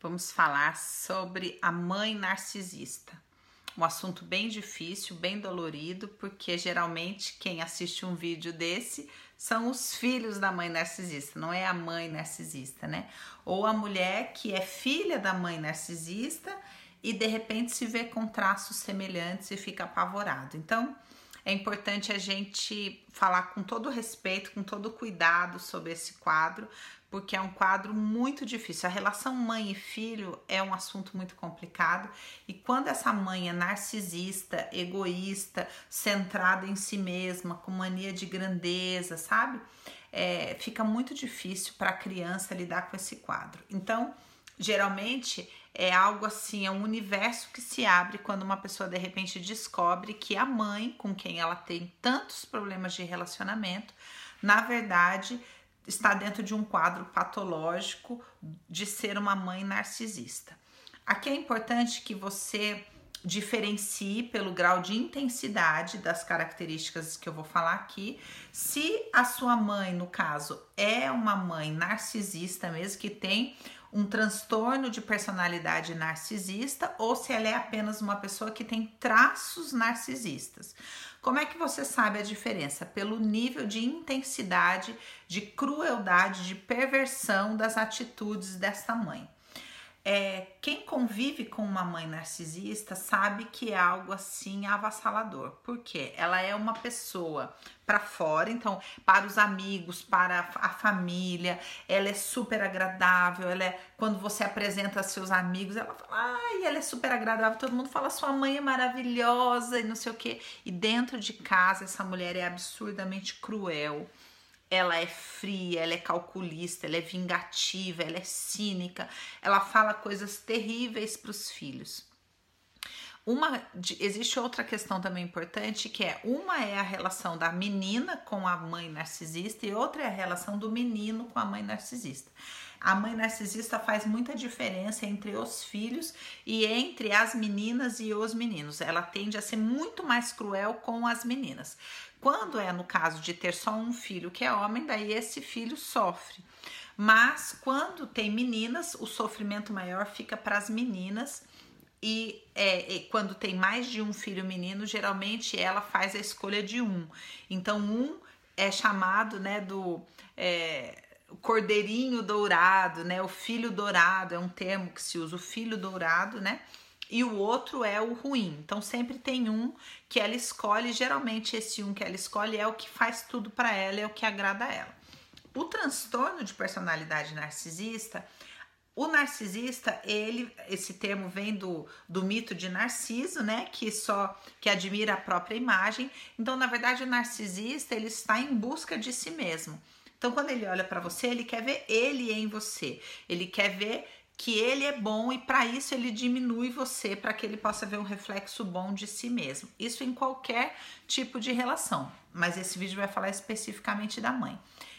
vamos falar sobre a mãe narcisista. Um assunto bem difícil, bem dolorido, porque geralmente quem assiste um vídeo desse são os filhos da mãe narcisista, não é a mãe narcisista, né? Ou a mulher que é filha da mãe narcisista e de repente se vê com traços semelhantes e fica apavorado. Então, é importante a gente falar com todo respeito, com todo cuidado sobre esse quadro, porque é um quadro muito difícil. A relação mãe e filho é um assunto muito complicado e quando essa mãe é narcisista, egoísta, centrada em si mesma, com mania de grandeza, sabe? É, fica muito difícil para a criança lidar com esse quadro. Então, geralmente é algo assim, é um universo que se abre quando uma pessoa de repente descobre que a mãe com quem ela tem tantos problemas de relacionamento, na verdade, está dentro de um quadro patológico de ser uma mãe narcisista. Aqui é importante que você diferencie pelo grau de intensidade das características que eu vou falar aqui. Se a sua mãe, no caso, é uma mãe narcisista mesmo, que tem um transtorno de personalidade narcisista, ou se ela é apenas uma pessoa que tem traços narcisistas. Como é que você sabe a diferença? Pelo nível de intensidade, de crueldade, de perversão das atitudes desta mãe. É, quem convive com uma mãe narcisista sabe que é algo assim avassalador, porque ela é uma pessoa para fora, então para os amigos, para a família, ela é super agradável, ela é quando você apresenta seus amigos, ela fala, ai, ela é super agradável, todo mundo fala sua mãe é maravilhosa e não sei o que, e dentro de casa essa mulher é absurdamente cruel ela é fria, ela é calculista, ela é vingativa, ela é cínica, ela fala coisas terríveis para os filhos. Uma, existe outra questão também importante que é uma é a relação da menina com a mãe narcisista e outra é a relação do menino com a mãe narcisista. A mãe narcisista faz muita diferença entre os filhos e entre as meninas e os meninos. Ela tende a ser muito mais cruel com as meninas. Quando é no caso de ter só um filho que é homem, daí esse filho sofre. Mas quando tem meninas, o sofrimento maior fica para as meninas. E, é, e, quando tem mais de um filho menino, geralmente ela faz a escolha de um. Então, um é chamado né, do é, cordeirinho dourado, né? O filho dourado é um termo que se usa, o filho dourado, né? e o outro é o ruim. Então sempre tem um que ela escolhe, geralmente esse um que ela escolhe é o que faz tudo para ela, é o que agrada a ela. O transtorno de personalidade narcisista, o narcisista, ele, esse termo vem do, do mito de Narciso, né, que só que admira a própria imagem. Então, na verdade, o narcisista, ele está em busca de si mesmo. Então, quando ele olha para você, ele quer ver ele em você. Ele quer ver que ele é bom e para isso ele diminui você para que ele possa ver um reflexo bom de si mesmo. Isso em qualquer tipo de relação, mas esse vídeo vai falar especificamente da mãe.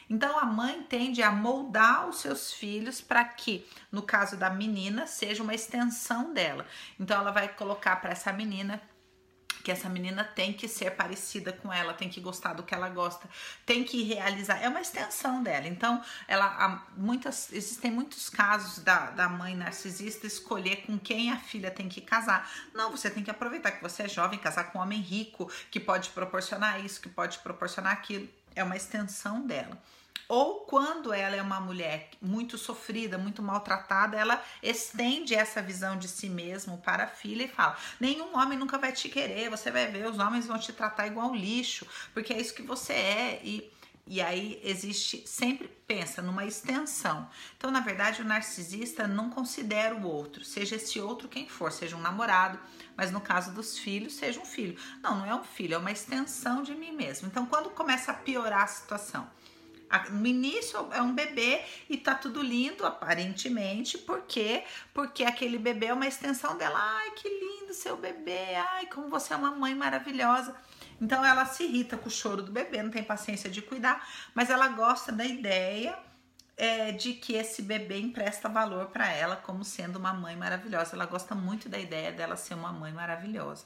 Então a mãe tende a moldar os seus filhos para que, no caso da menina, seja uma extensão dela. Então ela vai colocar para essa menina que essa menina tem que ser parecida com ela, tem que gostar do que ela gosta, tem que realizar, é uma extensão dela. Então, ela muitas existem muitos casos da, da mãe narcisista escolher com quem a filha tem que casar. Não, você tem que aproveitar que você é jovem, casar com um homem rico que pode proporcionar isso, que pode proporcionar aquilo. É uma extensão dela ou quando ela é uma mulher muito sofrida, muito maltratada, ela estende essa visão de si mesmo para a filha e fala: nenhum homem nunca vai te querer, você vai ver, os homens vão te tratar igual lixo, porque é isso que você é. E, e aí existe, sempre pensa numa extensão. Então, na verdade, o narcisista não considera o outro, seja esse outro quem for, seja um namorado, mas no caso dos filhos, seja um filho. Não, não é um filho, é uma extensão de mim mesmo. Então, quando começa a piorar a situação, no início é um bebê e tá tudo lindo, aparentemente, por quê? Porque aquele bebê é uma extensão dela. Ai, que lindo seu bebê, ai, como você é uma mãe maravilhosa. Então ela se irrita com o choro do bebê, não tem paciência de cuidar, mas ela gosta da ideia é, de que esse bebê empresta valor para ela como sendo uma mãe maravilhosa. Ela gosta muito da ideia dela ser uma mãe maravilhosa.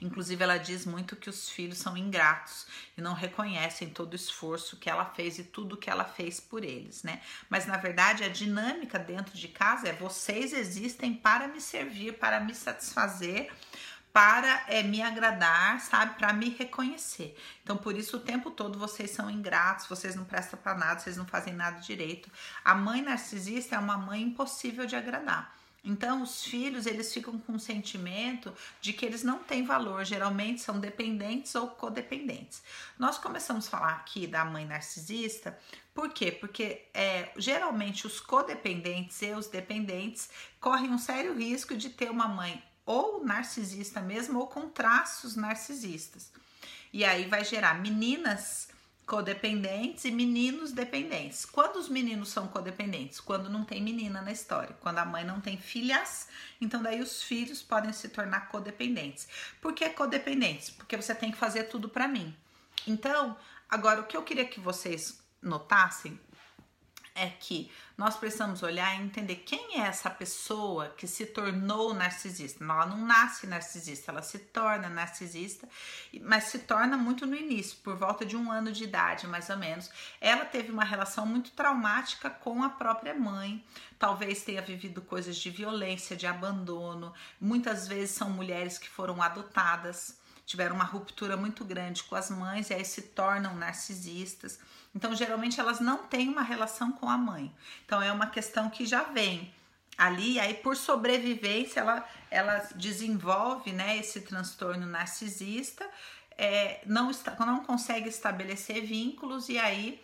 Inclusive, ela diz muito que os filhos são ingratos e não reconhecem todo o esforço que ela fez e tudo que ela fez por eles, né? Mas na verdade, a dinâmica dentro de casa é vocês existem para me servir, para me satisfazer, para é, me agradar, sabe? Para me reconhecer. Então, por isso, o tempo todo vocês são ingratos, vocês não prestam para nada, vocês não fazem nada direito. A mãe narcisista é uma mãe impossível de agradar. Então, os filhos, eles ficam com o sentimento de que eles não têm valor, geralmente são dependentes ou codependentes. Nós começamos a falar aqui da mãe narcisista, por quê? Porque é, geralmente os codependentes e os dependentes correm um sério risco de ter uma mãe ou narcisista mesmo ou com traços narcisistas. E aí vai gerar meninas codependentes e meninos dependentes. Quando os meninos são codependentes? Quando não tem menina na história, quando a mãe não tem filhas, então daí os filhos podem se tornar codependentes. Por que codependentes? Porque você tem que fazer tudo para mim. Então, agora o que eu queria que vocês notassem é que nós precisamos olhar e entender quem é essa pessoa que se tornou narcisista. Ela não nasce narcisista, ela se torna narcisista, mas se torna muito no início, por volta de um ano de idade, mais ou menos. Ela teve uma relação muito traumática com a própria mãe, talvez tenha vivido coisas de violência, de abandono. Muitas vezes são mulheres que foram adotadas tiveram uma ruptura muito grande com as mães e aí se tornam narcisistas. Então, geralmente elas não têm uma relação com a mãe. Então, é uma questão que já vem ali, aí por sobrevivência ela, ela desenvolve né, esse transtorno narcisista, é, não, está, não consegue estabelecer vínculos e aí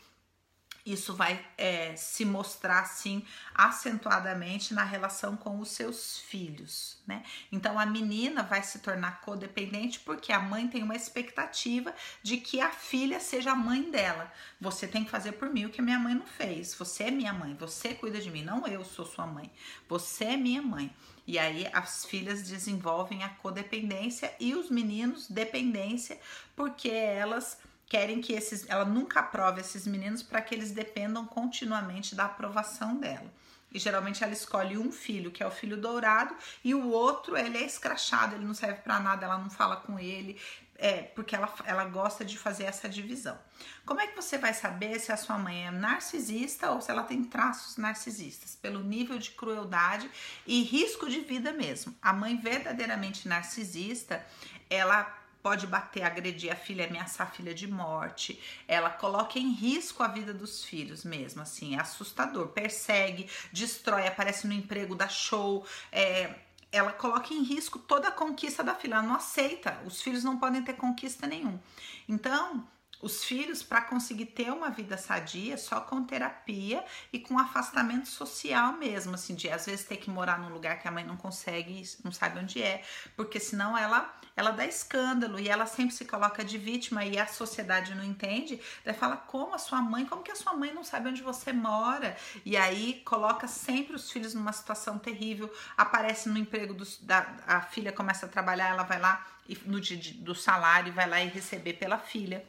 isso vai é, se mostrar assim acentuadamente na relação com os seus filhos, né? Então a menina vai se tornar codependente porque a mãe tem uma expectativa de que a filha seja a mãe dela. Você tem que fazer por mim o que a minha mãe não fez. Você é minha mãe, você cuida de mim, não eu sou sua mãe. Você é minha mãe. E aí as filhas desenvolvem a codependência e os meninos dependência, porque elas querem que esses, ela nunca aprove esses meninos para que eles dependam continuamente da aprovação dela. E geralmente ela escolhe um filho, que é o filho dourado, e o outro ele é escrachado, ele não serve para nada, ela não fala com ele, é, porque ela, ela gosta de fazer essa divisão. Como é que você vai saber se a sua mãe é narcisista ou se ela tem traços narcisistas? Pelo nível de crueldade e risco de vida mesmo. A mãe verdadeiramente narcisista, ela pode bater, agredir a filha, ameaçar a filha de morte. Ela coloca em risco a vida dos filhos mesmo, assim, é assustador. Persegue, destrói, aparece no emprego, dá show, é, ela coloca em risco toda a conquista da filha. Ela não aceita. Os filhos não podem ter conquista nenhum. Então, os filhos, para conseguir ter uma vida sadia, só com terapia e com afastamento social mesmo, assim, de às vezes ter que morar num lugar que a mãe não consegue, não sabe onde é, porque senão ela ela dá escândalo e ela sempre se coloca de vítima e a sociedade não entende. Daí fala: como a sua mãe, como que a sua mãe não sabe onde você mora? E aí coloca sempre os filhos numa situação terrível, aparece no emprego da a filha começa a trabalhar, ela vai lá e no dia do salário vai lá e receber pela filha.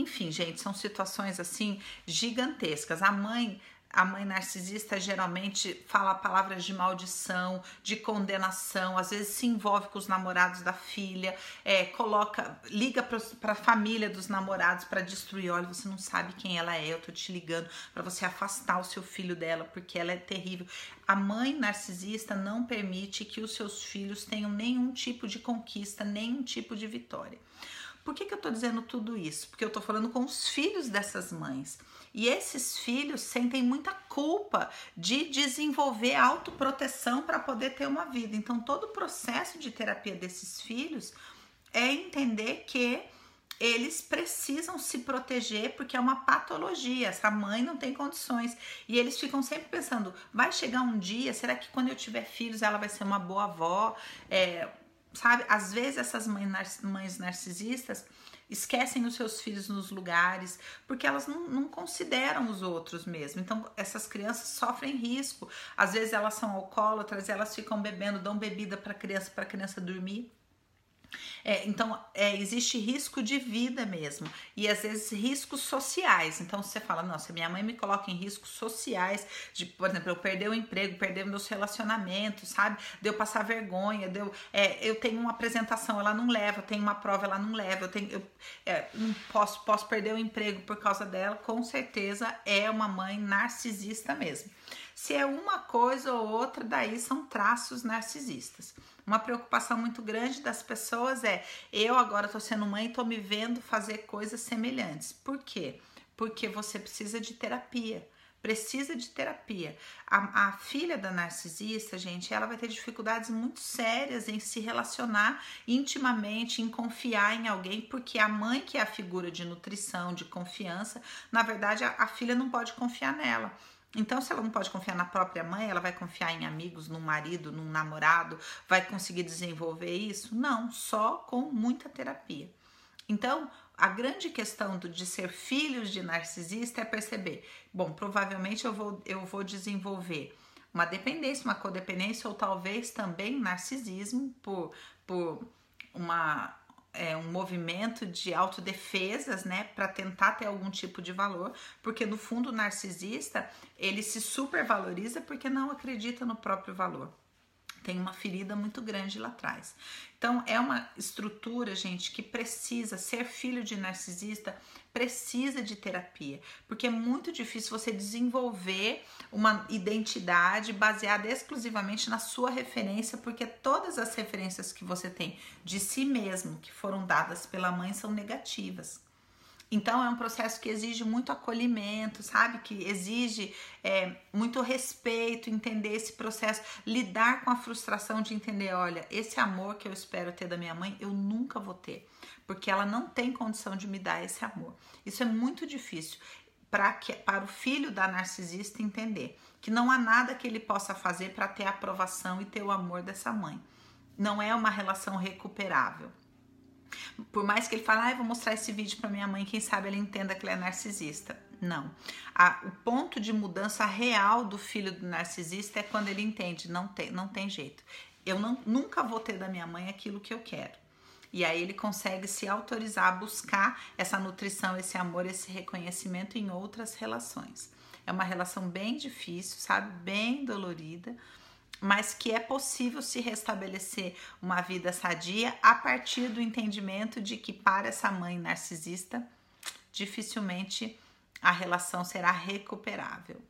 Enfim, gente, são situações assim gigantescas. A mãe a mãe narcisista geralmente fala palavras de maldição, de condenação, às vezes se envolve com os namorados da filha, é, coloca, liga para a família dos namorados para destruir. Olha, você não sabe quem ela é, eu tô te ligando para você afastar o seu filho dela porque ela é terrível. A mãe narcisista não permite que os seus filhos tenham nenhum tipo de conquista, nenhum tipo de vitória. Por que, que eu tô dizendo tudo isso? Porque eu tô falando com os filhos dessas mães. E esses filhos sentem muita culpa de desenvolver autoproteção para poder ter uma vida. Então, todo o processo de terapia desses filhos é entender que eles precisam se proteger porque é uma patologia. Essa mãe não tem condições. E eles ficam sempre pensando: vai chegar um dia, será que quando eu tiver filhos ela vai ser uma boa avó? É, sabe? Às vezes essas mães, narcisistas esquecem os seus filhos nos lugares, porque elas não, não, consideram os outros mesmo. Então, essas crianças sofrem risco. Às vezes elas são alcoólatras, elas ficam bebendo, dão bebida para criança, para criança dormir. É, então, é, existe risco de vida mesmo. E às vezes riscos sociais. Então, você fala, nossa, minha mãe me coloca em riscos sociais, de, por exemplo, eu perder o emprego, perder meus relacionamentos, sabe? De eu passar vergonha, de eu, é, eu tenho uma apresentação, ela não leva, eu tenho uma prova, ela não leva, eu tenho. Eu, é, não posso, posso perder o emprego por causa dela, com certeza é uma mãe narcisista mesmo. Se é uma coisa ou outra, daí são traços narcisistas. Uma preocupação muito grande das pessoas é: eu agora tô sendo mãe e tô me vendo fazer coisas semelhantes. Por quê? Porque você precisa de terapia. Precisa de terapia. A, a, filha da narcisista, gente, ela vai ter dificuldades muito sérias em se relacionar intimamente, em confiar em alguém, porque a mãe, que é a figura de nutrição, de confiança, na verdade, a, a filha não pode confiar nela. Então, se ela não pode confiar na própria mãe, ela vai confiar em amigos, num marido, num namorado, vai conseguir desenvolver isso? Não, só com muita terapia. Então, a grande questão do, de ser filhos de narcisista é perceber: bom, provavelmente eu vou, eu vou desenvolver uma dependência, uma codependência, ou talvez também narcisismo por, por uma é, um movimento de autodefesas, né, para tentar ter algum tipo de valor, porque no fundo o narcisista ele se supervaloriza porque não acredita no próprio valor tem uma ferida muito grande lá atrás. Então, é uma estrutura, gente, que precisa ser filho de narcisista, precisa de terapia, porque é muito difícil você desenvolver uma identidade baseada exclusivamente na sua referência, porque todas as referências que você tem de si mesmo, que foram dadas pela mãe, são negativas. Então é um processo que exige muito acolhimento, sabe? Que exige é, muito respeito, entender esse processo, lidar com a frustração de entender, olha, esse amor que eu espero ter da minha mãe, eu nunca vou ter, porque ela não tem condição de me dar esse amor. Isso é muito difícil para que para o filho da narcisista entender que não há nada que ele possa fazer para ter a aprovação e ter o amor dessa mãe. Não é uma relação recuperável. Por mais que ele fale, ah, vou mostrar esse vídeo para minha mãe, quem sabe ela entenda que ele é narcisista. Não. A, o ponto de mudança real do filho do narcisista é quando ele entende, não tem, não tem jeito. Eu não, nunca vou ter da minha mãe aquilo que eu quero. E aí ele consegue se autorizar a buscar essa nutrição, esse amor, esse reconhecimento em outras relações. É uma relação bem difícil, sabe? Bem dolorida, mas que é possível se restabelecer uma vida sadia a partir do entendimento de que para essa mãe narcisista dificilmente a relação será recuperável.